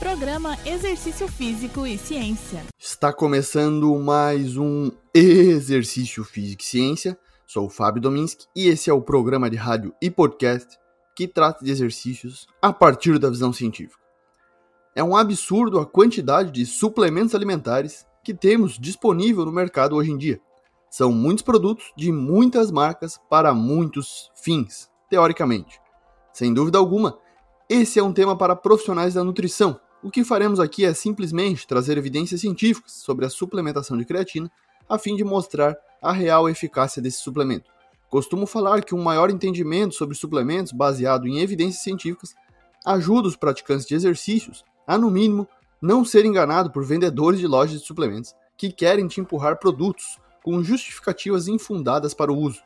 Programa Exercício Físico e Ciência. Está começando mais um Exercício Físico e Ciência. Sou o Fábio Dominski e esse é o programa de rádio e podcast que trata de exercícios a partir da visão científica. É um absurdo a quantidade de suplementos alimentares que temos disponível no mercado hoje em dia. São muitos produtos de muitas marcas para muitos fins, teoricamente. Sem dúvida alguma, esse é um tema para profissionais da nutrição. O que faremos aqui é simplesmente trazer evidências científicas sobre a suplementação de creatina, a fim de mostrar a real eficácia desse suplemento. Costumo falar que um maior entendimento sobre suplementos baseado em evidências científicas ajuda os praticantes de exercícios a, no mínimo, não ser enganado por vendedores de lojas de suplementos que querem te empurrar produtos com justificativas infundadas para o uso.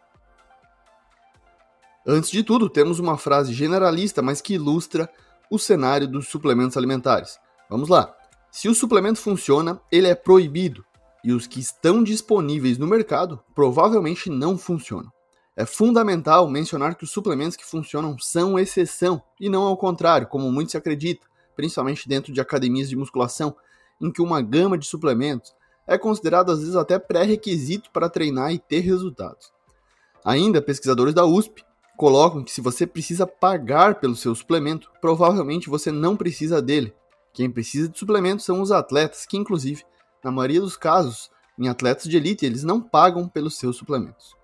Antes de tudo, temos uma frase generalista, mas que ilustra o cenário dos suplementos alimentares. Vamos lá. Se o suplemento funciona, ele é proibido, e os que estão disponíveis no mercado provavelmente não funcionam. É fundamental mencionar que os suplementos que funcionam são exceção e não ao contrário, como muito se acredita, principalmente dentro de academias de musculação, em que uma gama de suplementos é considerado às vezes até pré-requisito para treinar e ter resultados. Ainda, pesquisadores da USP colocam que se você precisa pagar pelo seu suplemento, provavelmente você não precisa dele. Quem precisa de suplemento são os atletas, que inclusive, na maioria dos casos, em atletas de elite, eles não pagam pelos seus suplementos.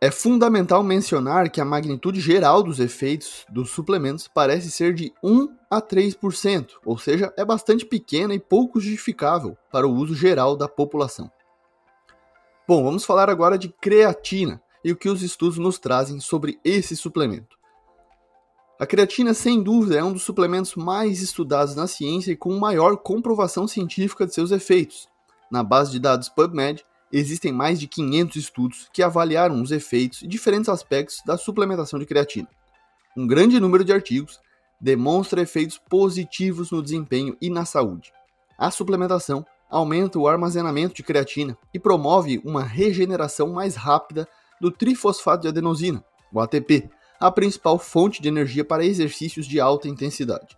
É fundamental mencionar que a magnitude geral dos efeitos dos suplementos parece ser de 1 a 3%, ou seja, é bastante pequena e pouco justificável para o uso geral da população. Bom, vamos falar agora de creatina e o que os estudos nos trazem sobre esse suplemento. A creatina, sem dúvida, é um dos suplementos mais estudados na ciência e com maior comprovação científica de seus efeitos. Na base de dados PubMed, existem mais de 500 estudos que avaliaram os efeitos e diferentes aspectos da suplementação de creatina. Um grande número de artigos demonstra efeitos positivos no desempenho e na saúde. A suplementação aumenta o armazenamento de creatina e promove uma regeneração mais rápida do trifosfato de adenosina, o ATP, a principal fonte de energia para exercícios de alta intensidade.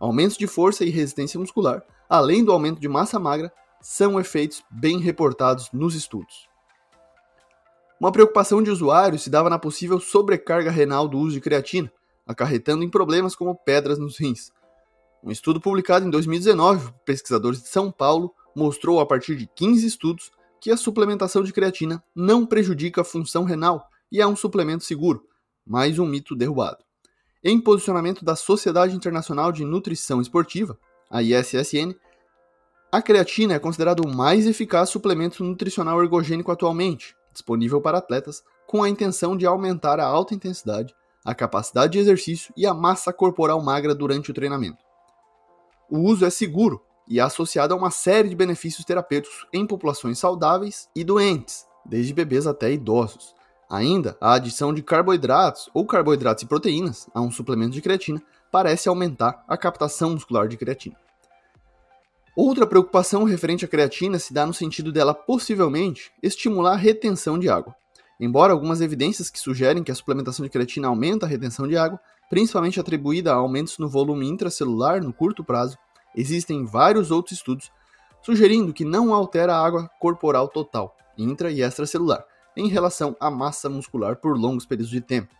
Aumentos de força e resistência muscular, além do aumento de massa magra, são efeitos bem reportados nos estudos. Uma preocupação de usuários se dava na possível sobrecarga renal do uso de creatina, acarretando em problemas como pedras nos rins. Um estudo publicado em 2019 por pesquisadores de São Paulo mostrou, a partir de 15 estudos, que a suplementação de creatina não prejudica a função renal e é um suplemento seguro, mais um mito derrubado. Em posicionamento da Sociedade Internacional de Nutrição Esportiva, a ISSN, a creatina é considerado o mais eficaz suplemento nutricional ergogênico atualmente, disponível para atletas com a intenção de aumentar a alta intensidade, a capacidade de exercício e a massa corporal magra durante o treinamento. O uso é seguro e é associado a uma série de benefícios terapêuticos em populações saudáveis e doentes, desde bebês até idosos. Ainda, a adição de carboidratos ou carboidratos e proteínas a um suplemento de creatina parece aumentar a captação muscular de creatina. Outra preocupação referente à creatina se dá no sentido dela possivelmente estimular a retenção de água. Embora algumas evidências que sugerem que a suplementação de creatina aumenta a retenção de água, principalmente atribuída a aumentos no volume intracelular no curto prazo, existem vários outros estudos sugerindo que não altera a água corporal total, intra e extracelular, em relação à massa muscular por longos períodos de tempo.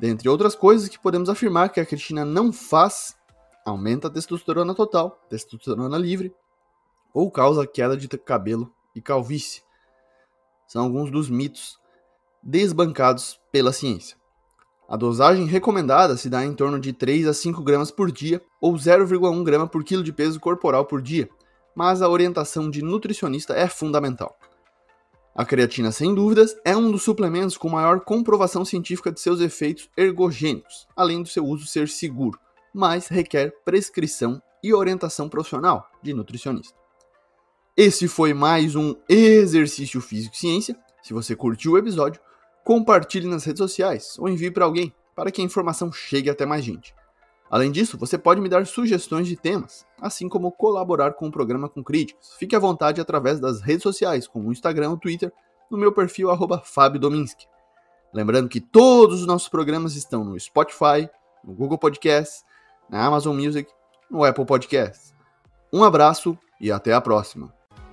Dentre outras coisas que podemos afirmar que a creatina não faz aumenta a testosterona total, testosterona livre, ou causa queda de cabelo e calvície. São alguns dos mitos desbancados pela ciência. A dosagem recomendada se dá em torno de 3 a 5 gramas por dia ou 0,1 grama por quilo de peso corporal por dia, mas a orientação de nutricionista é fundamental. A creatina, sem dúvidas, é um dos suplementos com maior comprovação científica de seus efeitos ergogênicos, além do seu uso ser seguro mas requer prescrição e orientação profissional de nutricionista. Esse foi mais um Exercício Físico e Ciência. Se você curtiu o episódio, compartilhe nas redes sociais ou envie para alguém para que a informação chegue até mais gente. Além disso, você pode me dar sugestões de temas, assim como colaborar com o programa com críticas. Fique à vontade através das redes sociais, como o Instagram ou Twitter, no meu perfil @fabiodominski. Lembrando que todos os nossos programas estão no Spotify, no Google Podcasts, na Amazon Music no Apple Podcasts. Um abraço e até a próxima.